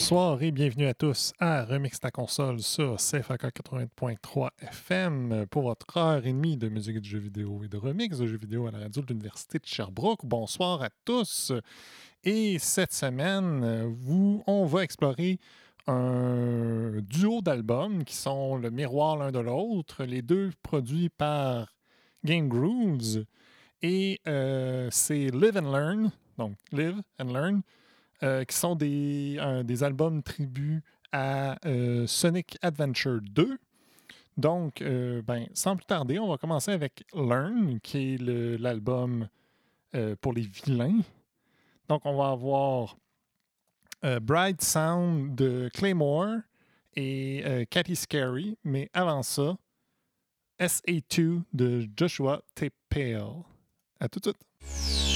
Bonsoir et bienvenue à tous à Remix ta console sur CFAK 80.3 FM pour votre heure et demie de musique de jeux vidéo et de remix de jeux vidéo à la radio de l'Université de Sherbrooke. Bonsoir à tous. Et cette semaine, vous, on va explorer un duo d'albums qui sont le miroir l'un de l'autre, les deux produits par Game Grooves. Et euh, c'est Live and Learn, donc Live and Learn, euh, qui sont des, des albums tribus à euh, Sonic Adventure 2. Donc, euh, ben, sans plus tarder, on va commencer avec Learn, qui est l'album pour les vilains. Donc, on va avoir Bright Sound de Claymore et Cathy Scary, mais avant ça, SA2 de Joshua T. Pale. À tout de suite.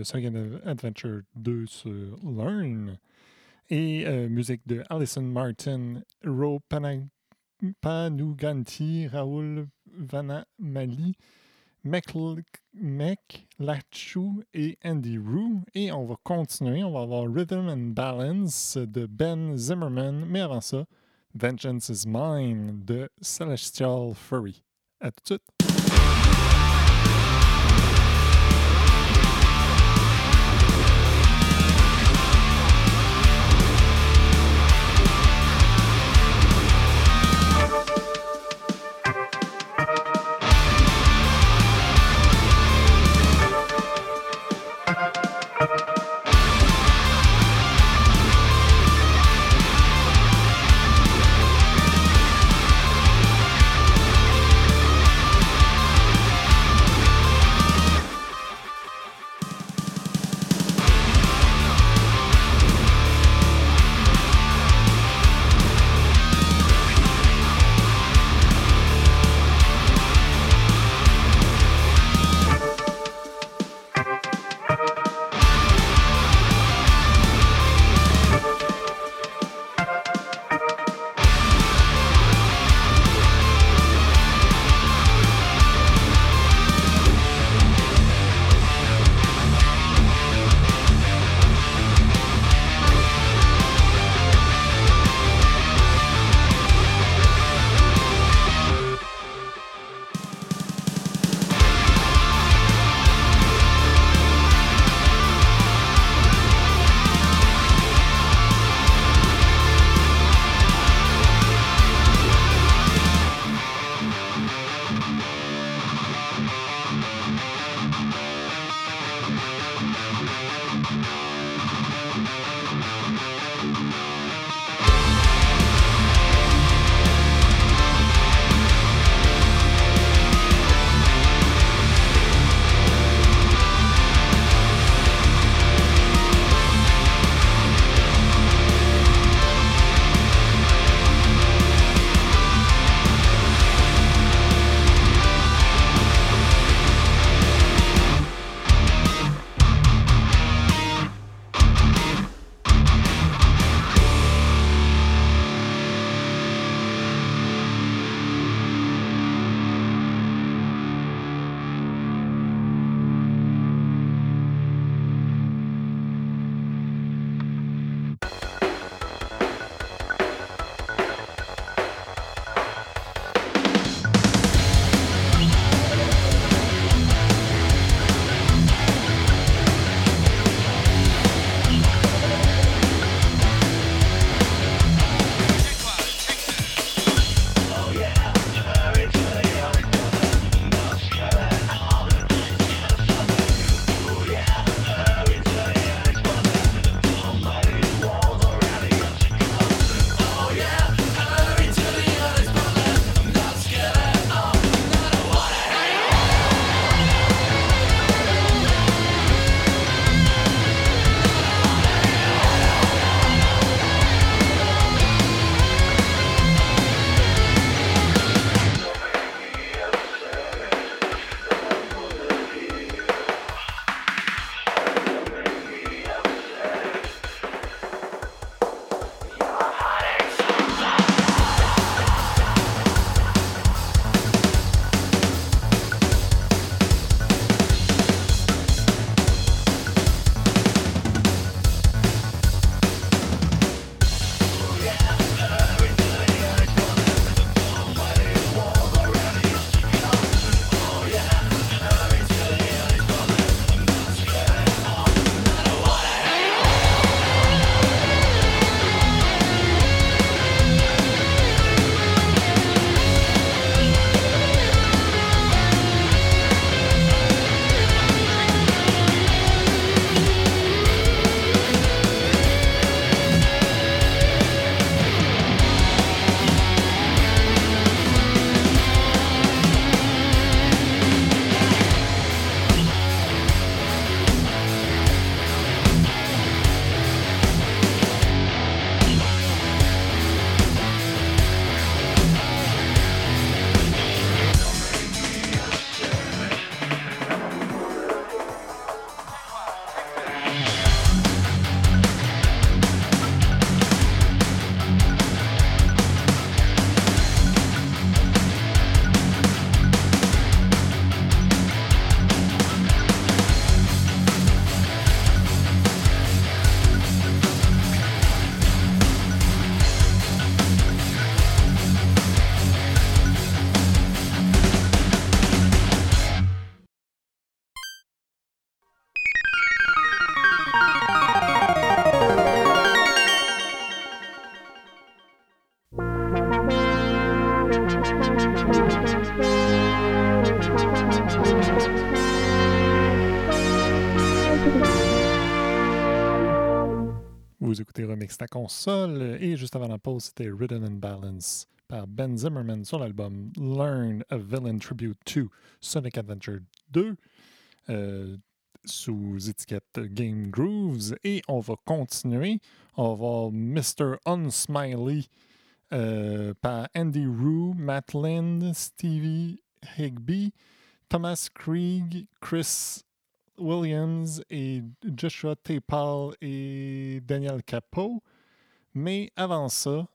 Euh, Second Adventure 2 sur Learn et euh, musique de Alison Martin, Ro Panuganti, Raoul Vanamali, Mek Lachu et Andy Rue. Et on va continuer, on va avoir Rhythm and Balance de Ben Zimmerman, mais avant ça, Vengeance is Mine de Celestial Fury. À tout de suite. Console et juste avant la pause, c'était Written in Balance par Ben Zimmerman sur l'album Learn a Villain Tribute to Sonic Adventure 2 euh, sous étiquette Game Grooves. Et on va continuer. On va Mr. Unsmiley euh, par Andy Rue, Matt Lind, Stevie Higby, Thomas Krieg, Chris Williams et Joshua Tapal et Daniel Capot. Mais avant ça,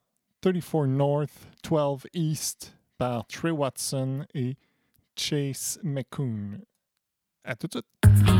34 North, 12 East par Trey Watson et Chase McCoon. À tout de suite.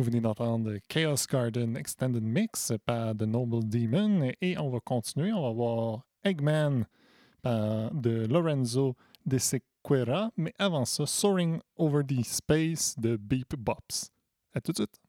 Vous venez d'entendre Chaos Garden Extended Mix par The Noble Demon et on va continuer. On va voir Eggman de Lorenzo De Sequeira, mais avant ça, Soaring Over the Space de Beep Bops. À tout de suite.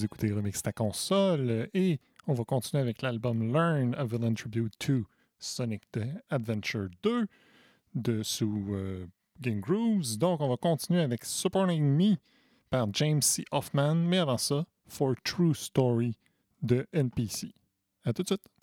Vous écoutez Remix ta console et on va continuer avec l'album Learn a Villain Tribute to Sonic the Adventure 2 de sous euh, Game Grooves. Donc on va continuer avec Supporting Me par James C. Hoffman, mais avant ça, For True Story de NPC. À tout de suite.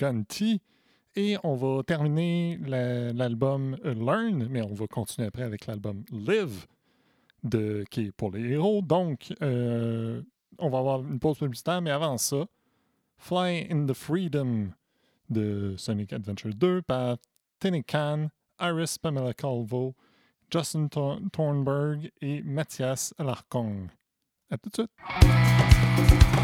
Gunty. Et on va terminer l'album euh, Learn, mais on va continuer après avec l'album Live, de, qui est pour les héros. Donc, euh, on va avoir une pause publicitaire, mais avant ça, Fly in the Freedom de Sonic Adventure 2 par Tenecan, Iris Pamela Calvo, Justin Thornburg et Mathias Alarcon. À tout de suite!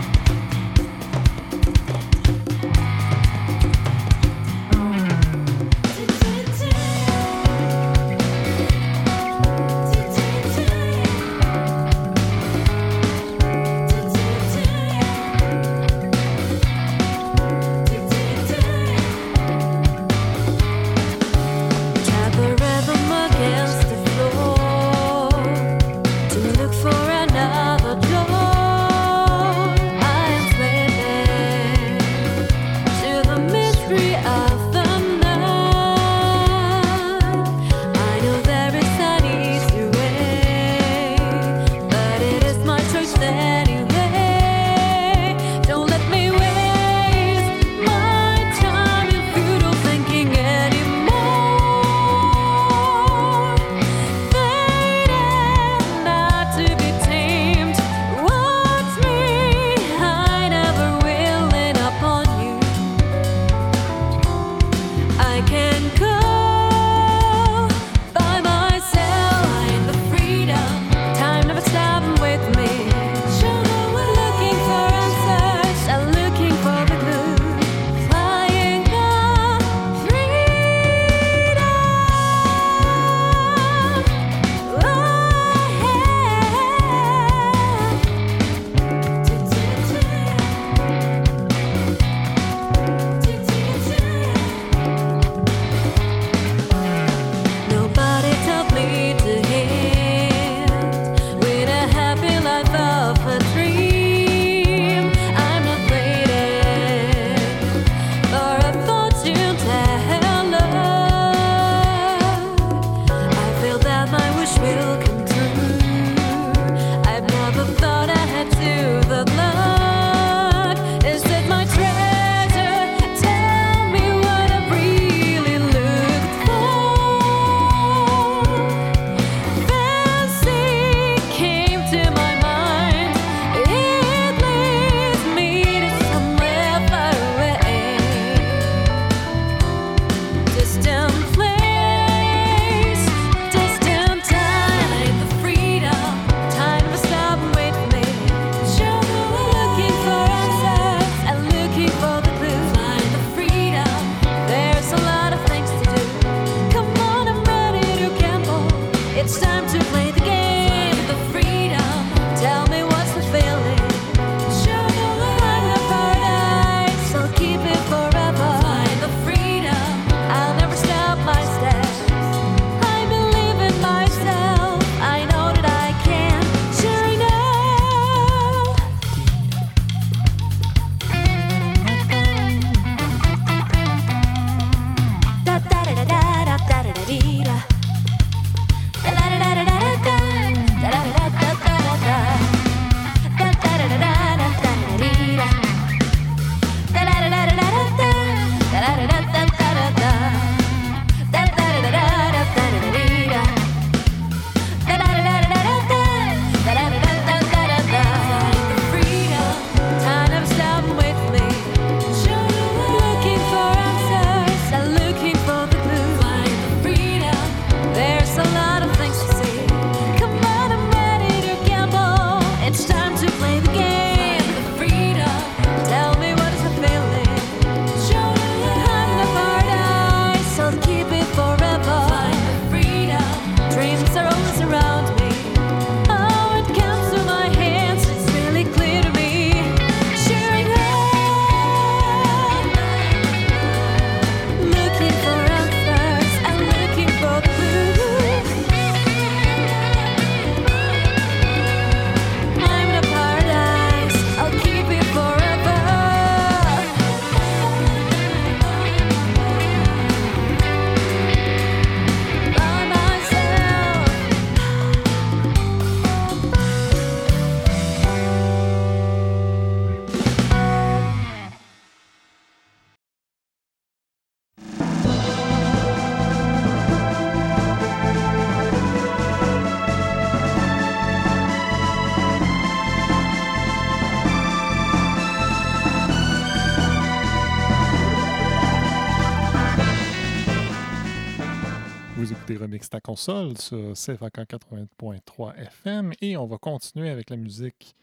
console sur CFAK 80.3 FM et on va continuer avec la musique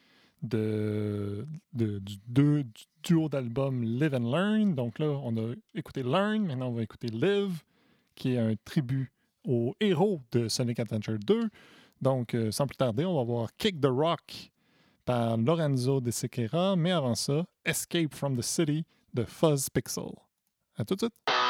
de, du, duo d'album Live and Learn. Donc là, on a écouté Learn, maintenant on va écouter Live, qui est un tribut au héros de Sonic Adventure 2. Donc, euh, sans plus tarder, on va voir Kick the Rock par Lorenzo de Sequeira, mais avant ça, Escape from the City de Fuzz Pixel. À tout de suite!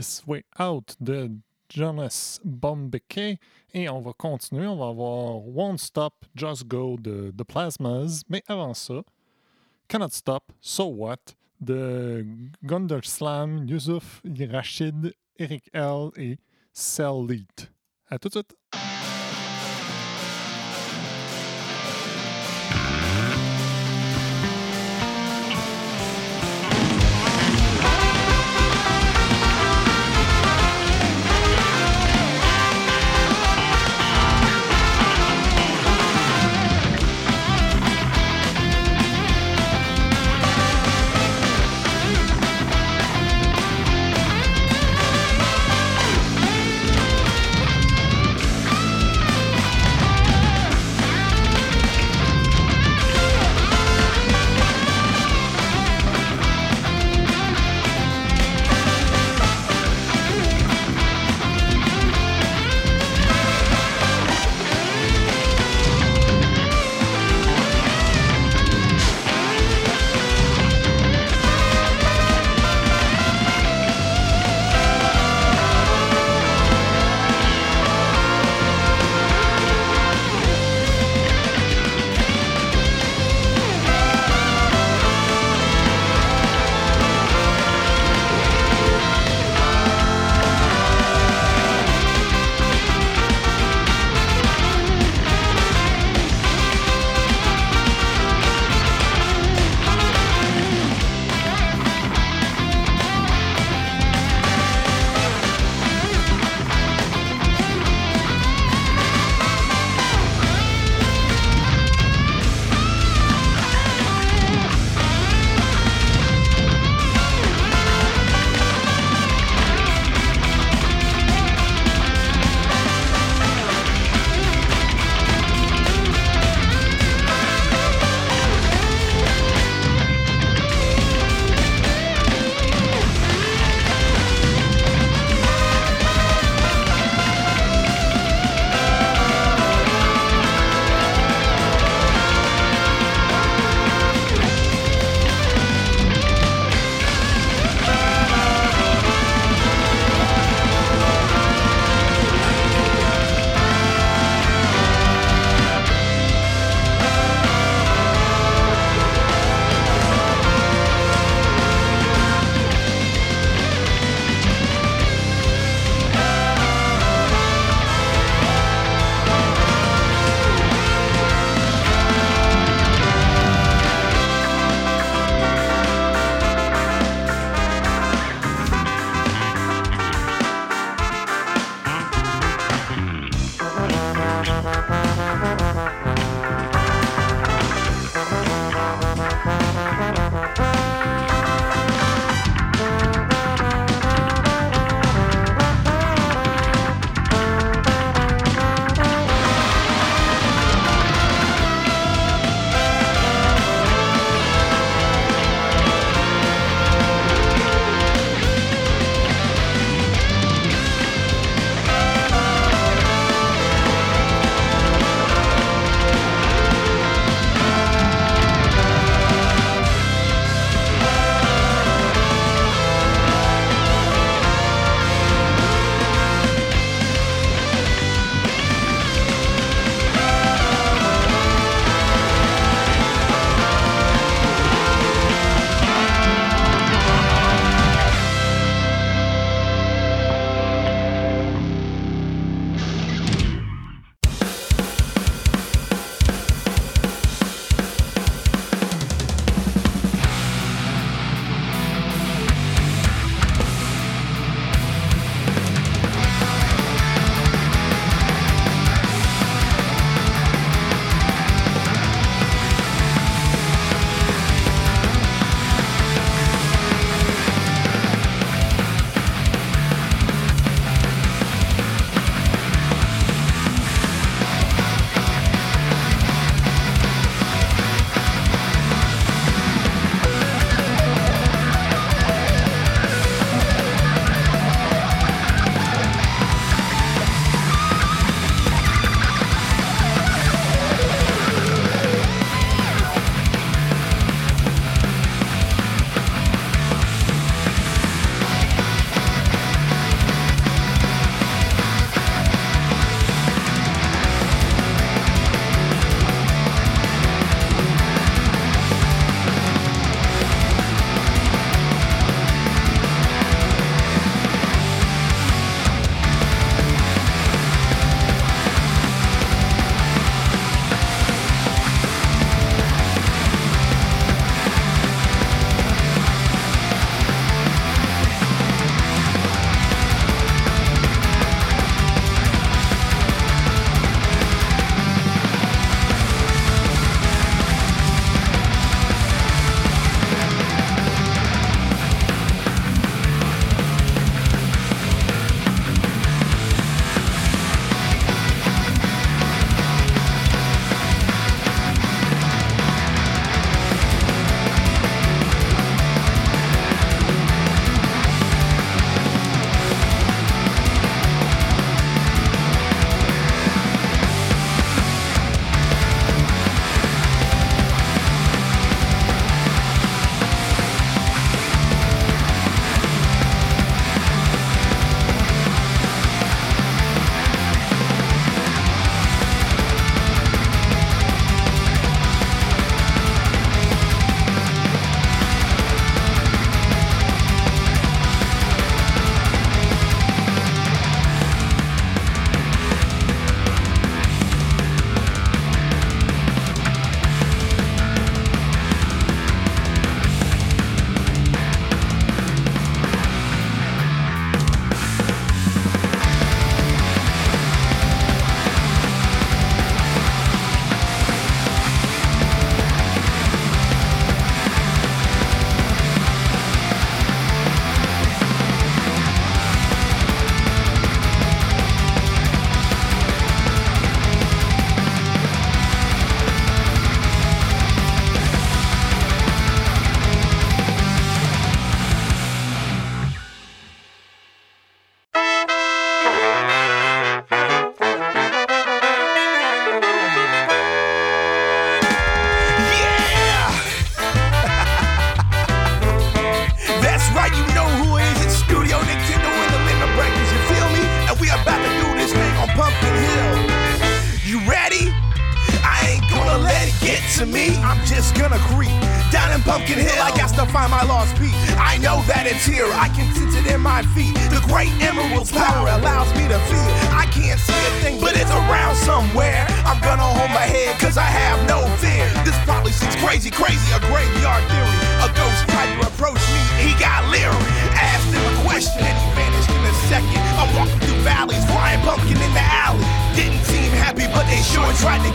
This Way Out de Jonas Bombeke. Et on va continuer. On va avoir Won't Stop, Just Go de The Plasmas. Mais avant ça, Cannot Stop, So What de Gunderslam, Yusuf, Rachid, Eric L. et Cell Lead. À tout de suite.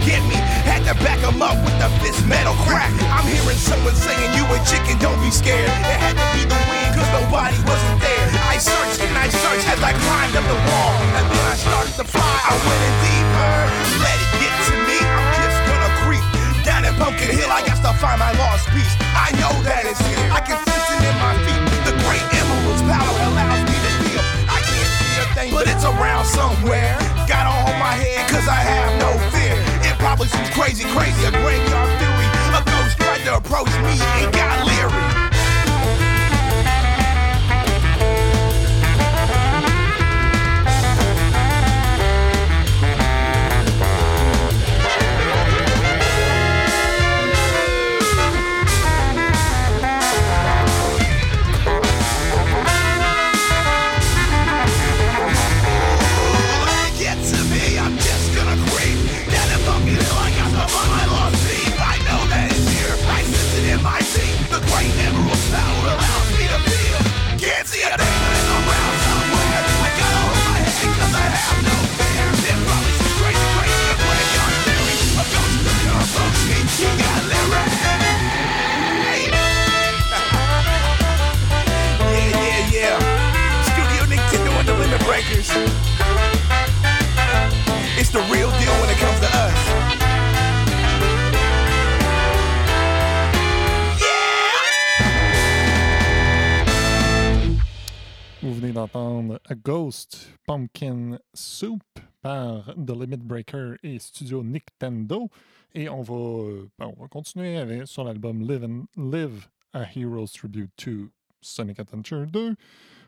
Get me. Had to back him up with the fist metal crack. I'm hearing someone saying, You a chicken, don't be scared. It had to be the wind, cause nobody wasn't there. I searched and I searched as I climbed up the wall. And then I started to fly. I went in deeper. Let it get to me. I'm just gonna creep. Down in Pumpkin Hill, I got to find my lost piece. I know that it's here. I can sense it in my feet. The great emerald's power allows me to feel. I can't see a thing, but it's around somewhere. Gotta hold my head, cause I have no fear. Probably seems crazy, crazy, a graveyard theory. A ghost tried to approach me and got leery. The real deal when it comes to us. Vous venez d'entendre A Ghost Pumpkin Soup par The Limit Breaker et Studio Nintendo. Et on va, euh, ben, on va continuer sur l'album Live a Hero's Tribute to Sonic Adventure 2.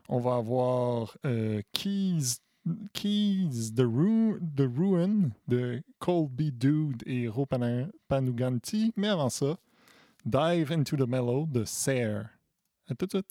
On va avoir euh, Keys, Keys the, Ru- the Ruin de Colby Dude et Ropana Panuganti. Mais avant ça, Dive into the Mellow de Serre. À tout de suite.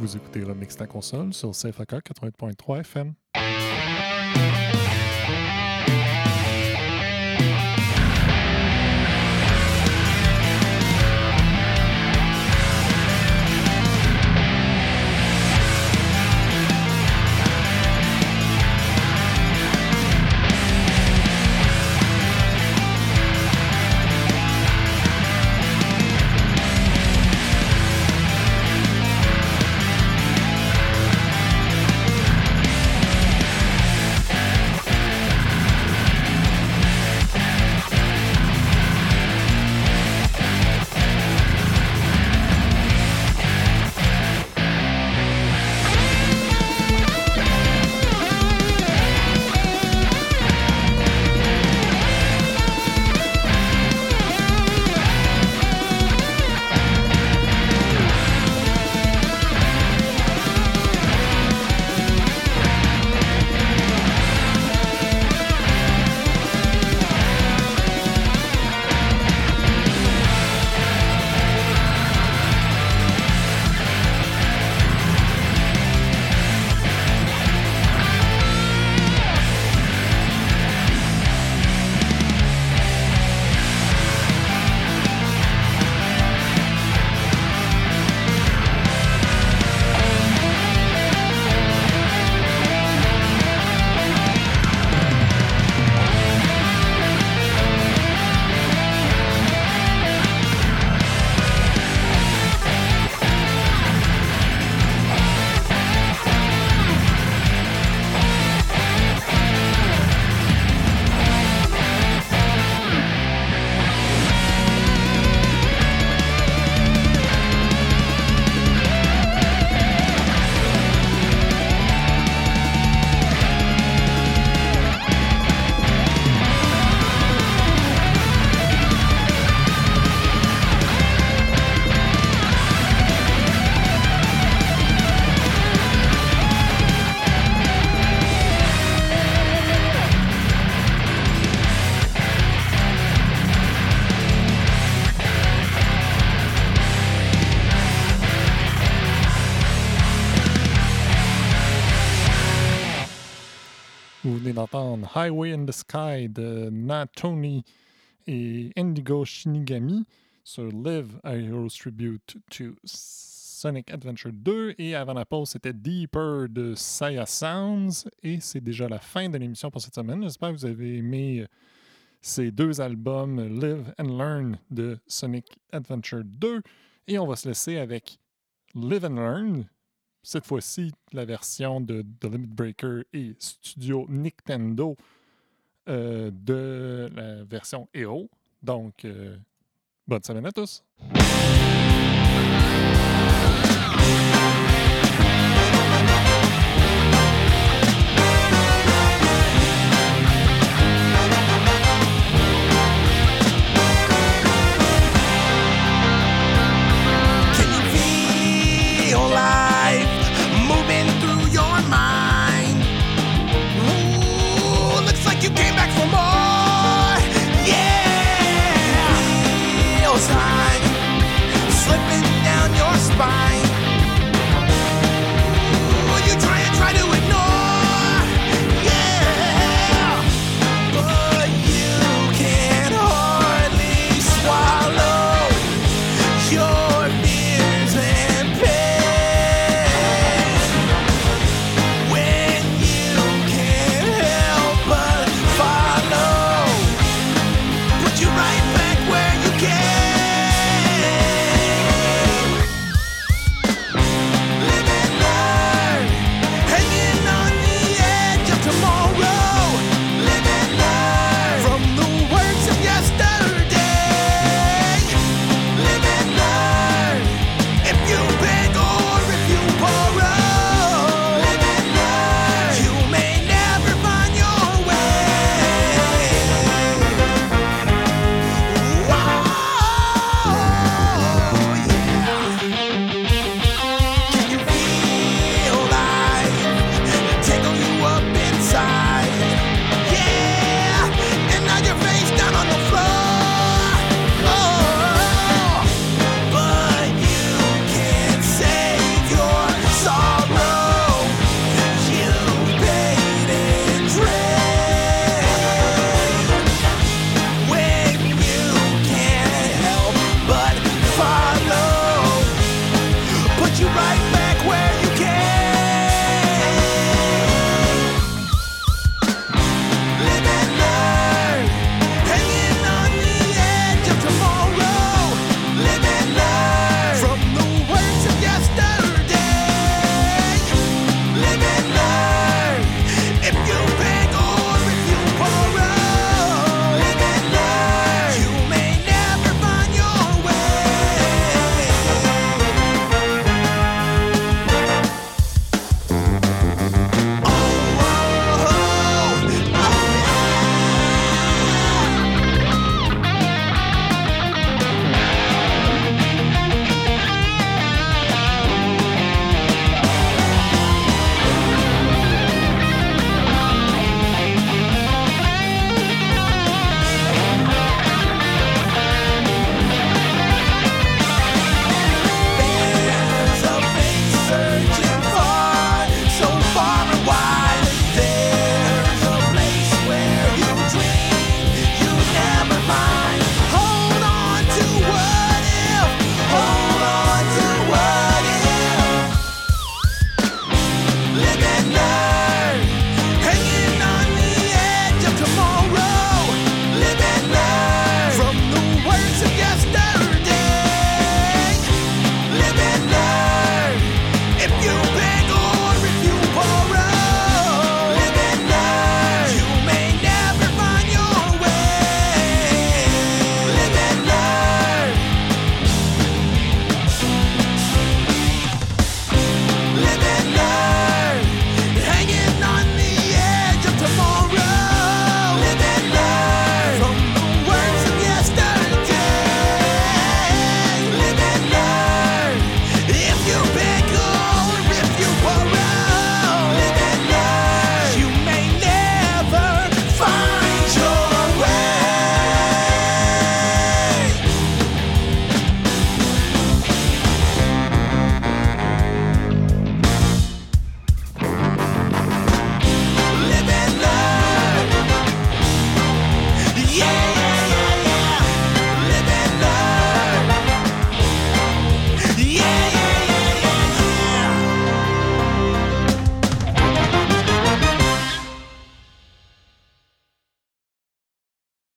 Vous écoutez Remix ta console sur CFAK 80.3 FM. Highway in the Sky de Natoni et Indigo Shinigami sur Live a Hero's Tribute to Sonic Adventure 2. Et avant la pause, c'était Deeper de Saya Sounds. Et c'est déjà la fin de l'émission pour cette semaine. J'espère que vous avez aimé ces deux albums, Live and Learn de Sonic Adventure 2. Et on va se laisser avec Live and Learn, cette fois-ci la version de The Limit Breaker et Studio Nintendo euh, de la version Hero. Donc, euh, bonne semaine à tous.